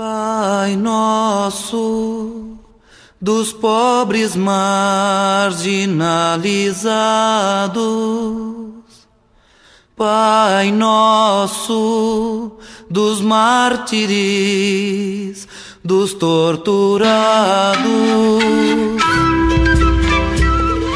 Pai nosso, dos pobres marginalizados, Pai nosso, dos mártires, dos torturados.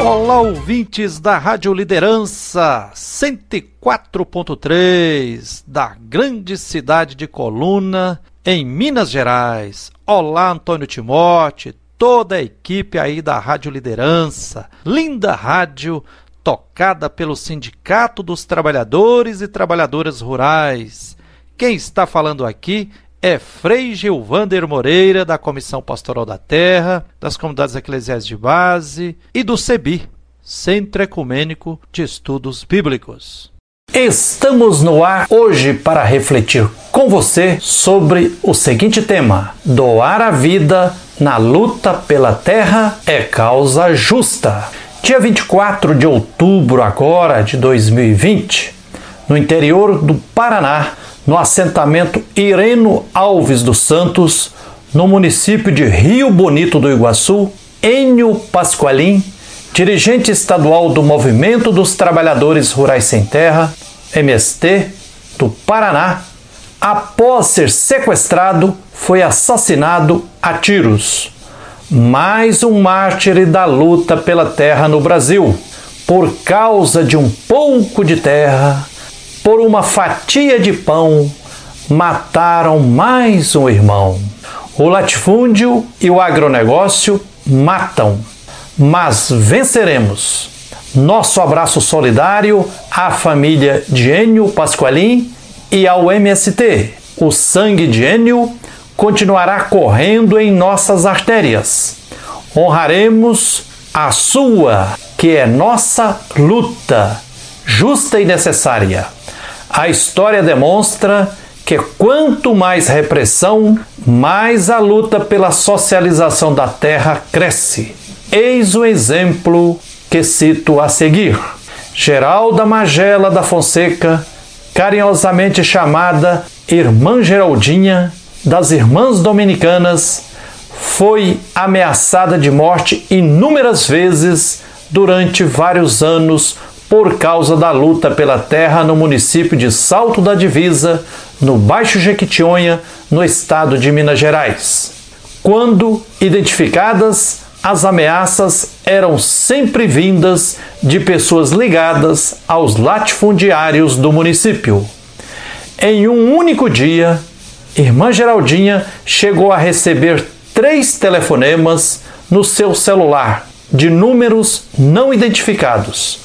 Olá, ouvintes da Rádio Liderança 104.3 da grande cidade de Coluna, em Minas Gerais. Olá, Antônio Timote, toda a equipe aí da Rádio Liderança. Linda rádio tocada pelo Sindicato dos Trabalhadores e Trabalhadoras Rurais. Quem está falando aqui é Frei Gilvander Moreira, da Comissão Pastoral da Terra, das Comunidades Eclesiais de Base e do CEBI, Centro Ecumênico de Estudos Bíblicos. Estamos no ar hoje para refletir com você sobre o seguinte tema: doar a vida na luta pela terra é causa justa. Dia 24 de outubro agora de 2020, no interior do Paraná, no assentamento Ireno Alves dos Santos, no município de Rio Bonito do Iguaçu, Enio Pasqualim, dirigente estadual do Movimento dos Trabalhadores Rurais Sem Terra, MST, do Paraná, após ser sequestrado, foi assassinado a tiros. Mais um mártir da luta pela terra no Brasil. Por causa de um pouco de terra, por uma fatia de pão, mataram mais um irmão. O latifúndio e o agronegócio matam, mas venceremos. Nosso abraço solidário à família de Enio Pasqualim e ao MST. O sangue de Enio continuará correndo em nossas artérias. Honraremos a sua, que é nossa luta, justa e necessária. A história demonstra que quanto mais repressão, mais a luta pela socialização da terra cresce. Eis o exemplo que cito a seguir. Geralda Magela da Fonseca, carinhosamente chamada Irmã Geraldinha das Irmãs Dominicanas, foi ameaçada de morte inúmeras vezes durante vários anos por causa da luta pela terra no município de Salto da Divisa, no Baixo Jequitinhonha, no estado de Minas Gerais. Quando identificadas, as ameaças eram sempre vindas de pessoas ligadas aos latifundiários do município. Em um único dia, Irmã Geraldinha chegou a receber três telefonemas no seu celular de números não identificados.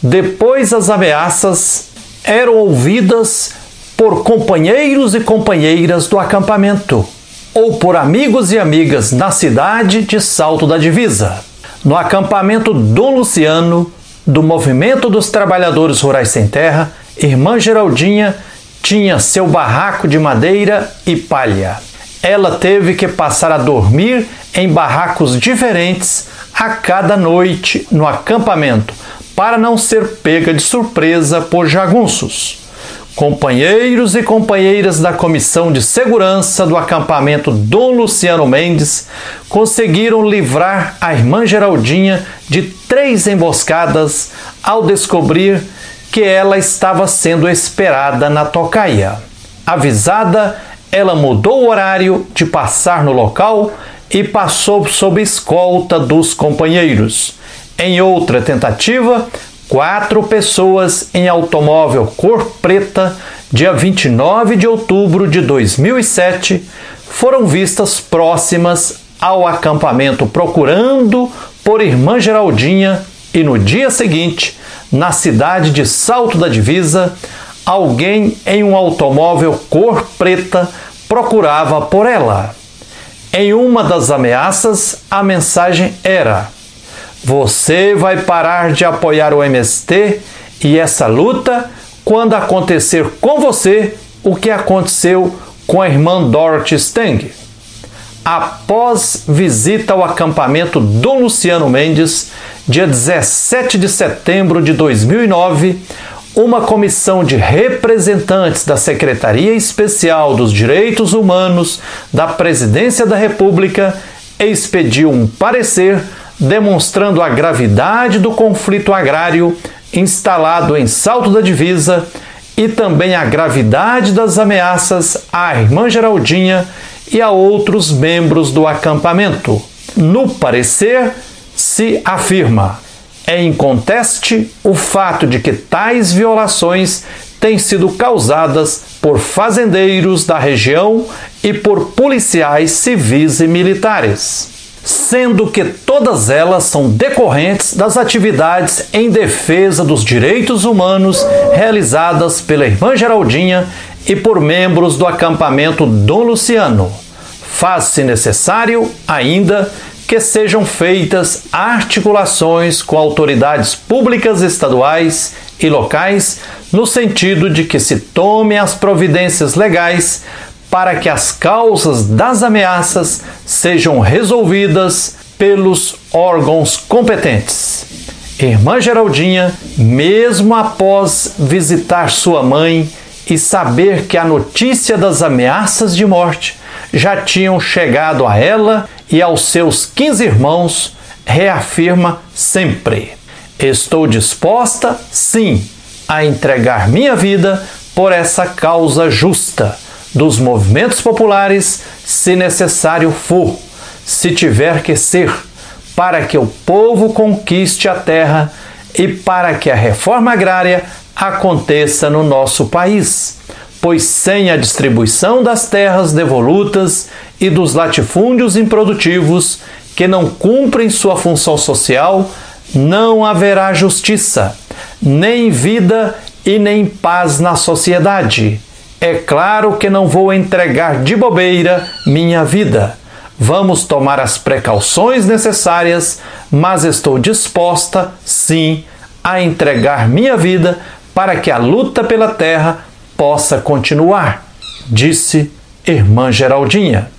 Depois, as ameaças eram ouvidas por companheiros e companheiras do acampamento ou por amigos e amigas na cidade de Salto da Divisa. No acampamento Dom Luciano, do Movimento dos Trabalhadores Rurais Sem Terra, Irmã Geraldinha tinha seu barraco de madeira e palha. Ela teve que passar a dormir em barracos diferentes a cada noite no acampamento para não ser pega de surpresa por jagunços. Companheiros e companheiras da Comissão de Segurança do acampamento Dom Luciano Mendes conseguiram livrar a irmã Geraldinha de três emboscadas ao descobrir que ela estava sendo esperada na tocaia. Avisada, ela mudou o horário de passar no local e passou sob escolta dos companheiros. Em outra tentativa, quatro pessoas em automóvel cor preta, dia 29 de outubro de 2007, foram vistas próximas ao acampamento procurando por Irmã Geraldinha e no dia seguinte, na cidade de Salto da Divisa, alguém em um automóvel cor preta procurava por ela. Em uma das ameaças, a mensagem era: você vai parar de apoiar o MST e essa luta quando acontecer com você o que aconteceu com a irmã Dorothy Stang. Após visita ao acampamento Dom Luciano Mendes, dia 17 de setembro de 2009, uma comissão de representantes da Secretaria Especial dos Direitos Humanos da Presidência da República expediu um parecer demonstrando a gravidade do conflito agrário instalado em Salto da Divisa e também a gravidade das ameaças à irmã Geraldinha e a outros membros do acampamento. No parecer, se afirma: é inconteste o fato de que tais violações têm sido causadas por fazendeiros da região e por policiais civis e militares, sendo que todas elas são decorrentes das atividades em defesa dos direitos humanos realizadas pela irmã Geraldinha e por membros do acampamento Dom Luciano. Faz-se necessário ainda que sejam feitas articulações com autoridades públicas estaduais e locais, no sentido de que se tomem as providências legais para que as causas das ameaças sejam resolvidas pelos órgãos competentes. Irmã Geraldinha, mesmo após visitar sua mãe e saber que a notícia das ameaças de morte já tinham chegado a ela e aos seus 15 irmãos, reafirma sempre: Estou disposta, sim, a entregar minha vida por essa causa justa dos movimentos populares, se necessário for, se tiver que ser, para que o povo conquiste a terra e para que a reforma agrária aconteça no nosso país pois sem a distribuição das terras devolutas e dos latifúndios improdutivos que não cumprem sua função social, não haverá justiça, nem vida e nem paz na sociedade. É claro que não vou entregar de bobeira minha vida. Vamos tomar as precauções necessárias, mas estou disposta, sim, a entregar minha vida para que a luta pela terra possa continuar, disse irmã Geraldinha.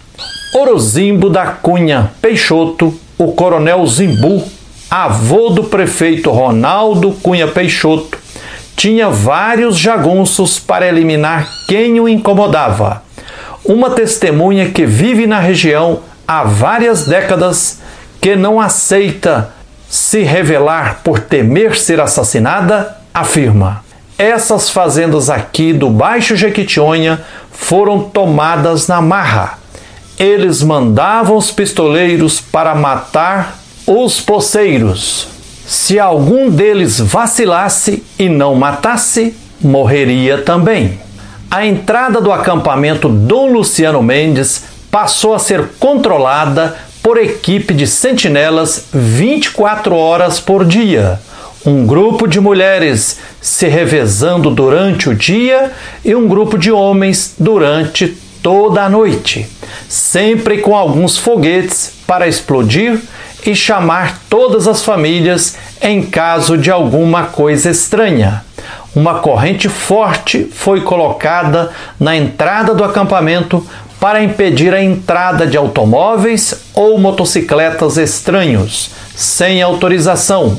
Orozimbo da Cunha Peixoto, o coronel Zimbu, avô do prefeito Ronaldo Cunha Peixoto, tinha vários jagunços para eliminar quem o incomodava. Uma testemunha que vive na região há várias décadas, que não aceita se revelar por temer ser assassinada, afirma: essas fazendas aqui do Baixo Jequitinhonha foram tomadas na marra. Eles mandavam os pistoleiros para matar os poceiros. Se algum deles vacilasse e não matasse, morreria também. A entrada do acampamento Dom Luciano Mendes passou a ser controlada por equipe de sentinelas 24 horas por dia um grupo de mulheres se revezando durante o dia e um grupo de homens durante toda a noite, sempre com alguns foguetes para explodir e chamar todas as famílias em caso de alguma coisa estranha. Uma corrente forte foi colocada na entrada do acampamento para impedir a entrada de automóveis ou motocicletas estranhos, sem autorização.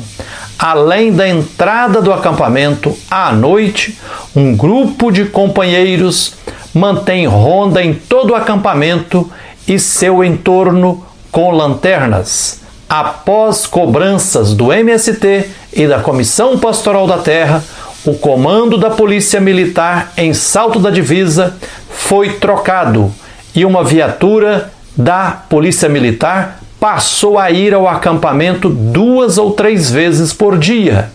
Além da entrada do acampamento à noite, um grupo de companheiros mantém ronda em todo o acampamento e seu entorno com lanternas. Após cobranças do MST e da Comissão Pastoral da Terra, o comando da Polícia Militar em Salto da Divisa foi trocado e uma viatura da Polícia Militar passou a ir ao acampamento duas ou três vezes por dia.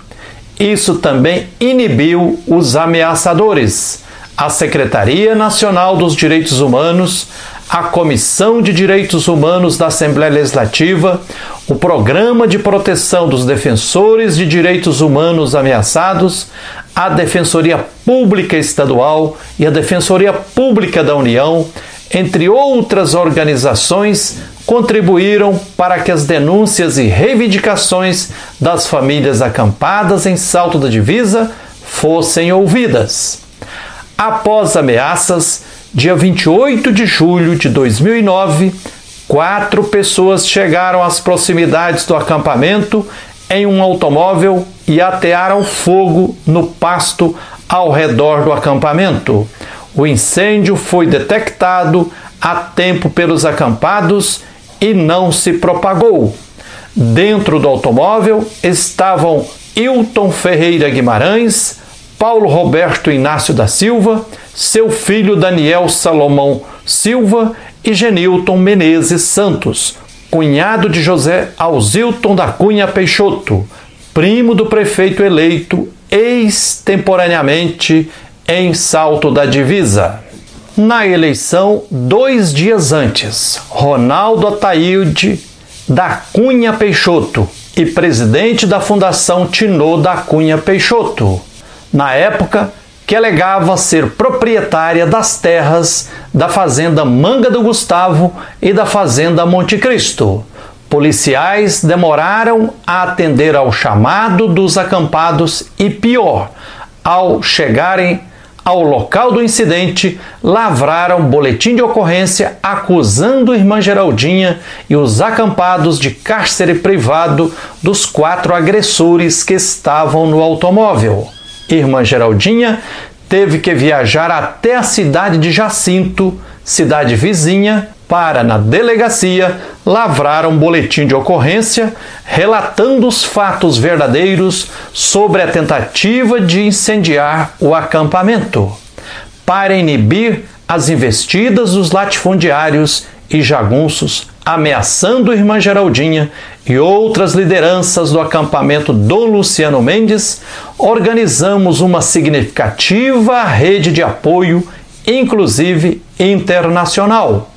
Isso também inibiu os ameaçadores. A Secretaria Nacional dos Direitos Humanos, a Comissão de Direitos Humanos da Assembleia Legislativa, o Programa de Proteção dos Defensores de Direitos Humanos Ameaçados, a Defensoria Pública Estadual e a Defensoria Pública da União, entre outras organizações, contribuíram para que as denúncias e reivindicações das famílias acampadas em Salto da Divisa fossem ouvidas. Após ameaças, dia 28 de julho de 2009, quatro pessoas chegaram às proximidades do acampamento em um automóvel e atearam fogo no pasto ao redor do acampamento. O incêndio foi detectado a tempo pelos acampados e não se propagou. Dentro do automóvel estavam Hilton Ferreira Guimarães, Paulo Roberto Inácio da Silva, seu filho Daniel Salomão Silva e Genilton Menezes Santos, cunhado de José Alzilton da Cunha Peixoto, primo do prefeito eleito extemporaneamente em Salto da Divisa. Na eleição, dois dias antes, Ronaldo Ataíde da Cunha Peixoto e presidente da Fundação Tinô da Cunha Peixoto, na época que alegava ser proprietária das terras da Fazenda Manga do Gustavo e da Fazenda Monte Cristo. Policiais demoraram a atender ao chamado dos acampados e, pior, ao chegarem ao local do incidente, lavraram boletim de ocorrência acusando irmã Geraldinha e os acampados de cárcere privado dos quatro agressores que estavam no automóvel. Irmã Geraldinha teve que viajar até a cidade de Jacinto, cidade vizinha, para, na delegacia, lavrar um boletim de ocorrência relatando os fatos verdadeiros sobre a tentativa de incendiar o acampamento, para inibir as investidas dos latifundiários e jagunços, ameaçando Irmã Geraldinha e outras lideranças do acampamento Dom Luciano Mendes, organizamos uma significativa rede de apoio, inclusive internacional.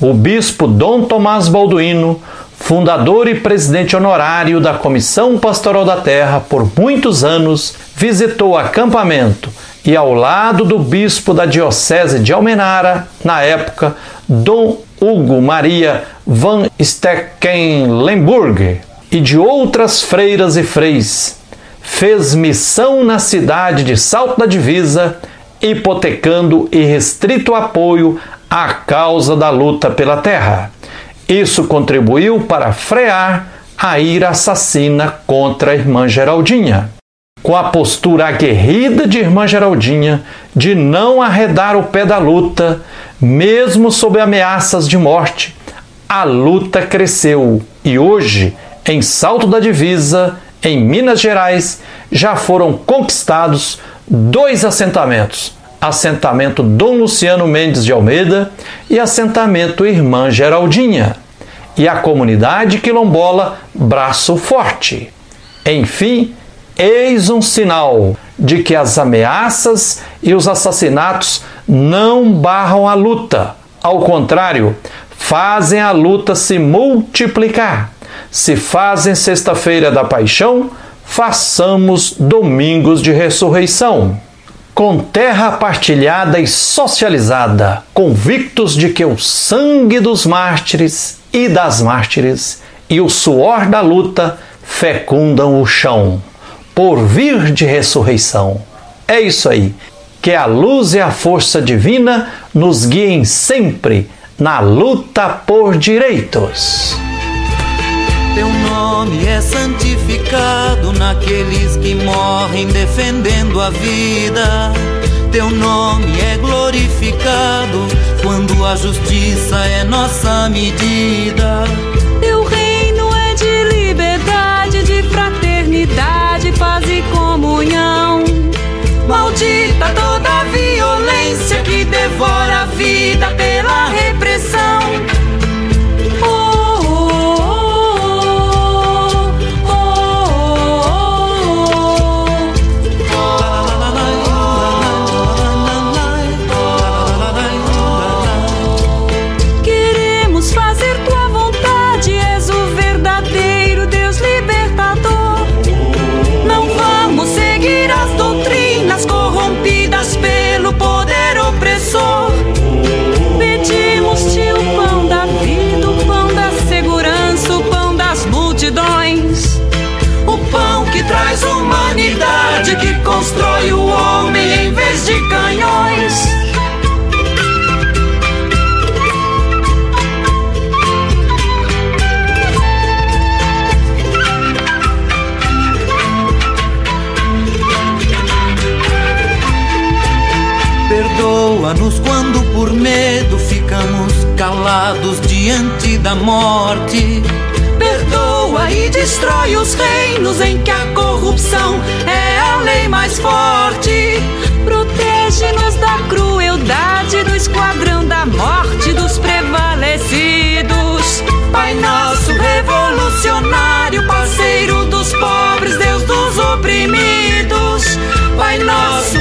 O bispo Dom Tomás Balduino, fundador e presidente honorário da Comissão Pastoral da Terra por muitos anos, visitou o acampamento e, ao lado do bispo da Diocese de Almenara, na época, Dom Hugo Maria van Stecklenburg, e de outras freiras e freis, fez missão na cidade de Salto da Divisa, hipotecando e restrito apoio a causa da luta pela terra. Isso contribuiu para frear a ira assassina contra a irmã Geraldinha. Com a postura aguerrida de irmã Geraldinha de não arredar o pé da luta, mesmo sob ameaças de morte, a luta cresceu e hoje, em Salto da Divisa, em Minas Gerais, já foram conquistados dois assentamentos assentamento Dom Luciano Mendes de Almeida e assentamento Irmã Geraldinha, e a comunidade quilombola Braço Forte. Enfim, eis um sinal de que as ameaças e os assassinatos não barram a luta. Ao contrário, fazem a luta se multiplicar. Se fazem Sexta-feira da Paixão, façamos Domingos de Ressurreição com terra partilhada e socializada, convictos de que o sangue dos mártires e das mártires e o suor da luta fecundam o chão, por vir de ressurreição. É isso aí. Que a luz e a força divina nos guiem sempre na luta por direitos. Teu nome é santificado naqueles que morrem defendendo a vida. Teu nome é glorificado quando a justiça é nossa medida. Teu reino é de liberdade, de fraternidade, paz e comunhão. Maldita toda violência que devora a vida pela repressão. multidões. O pão que traz humanidade, que constrói o homem em vez de canhões. Perdoa-nos quando por medo ficamos calados diante da morte. Perdoa e destrói os reinos em que a corrupção é a lei mais forte. Protege-nos da crueldade do esquadrão da morte dos prevalecidos. Pai nosso revolucionário, parceiro dos pobres, Deus dos oprimidos. Pai nosso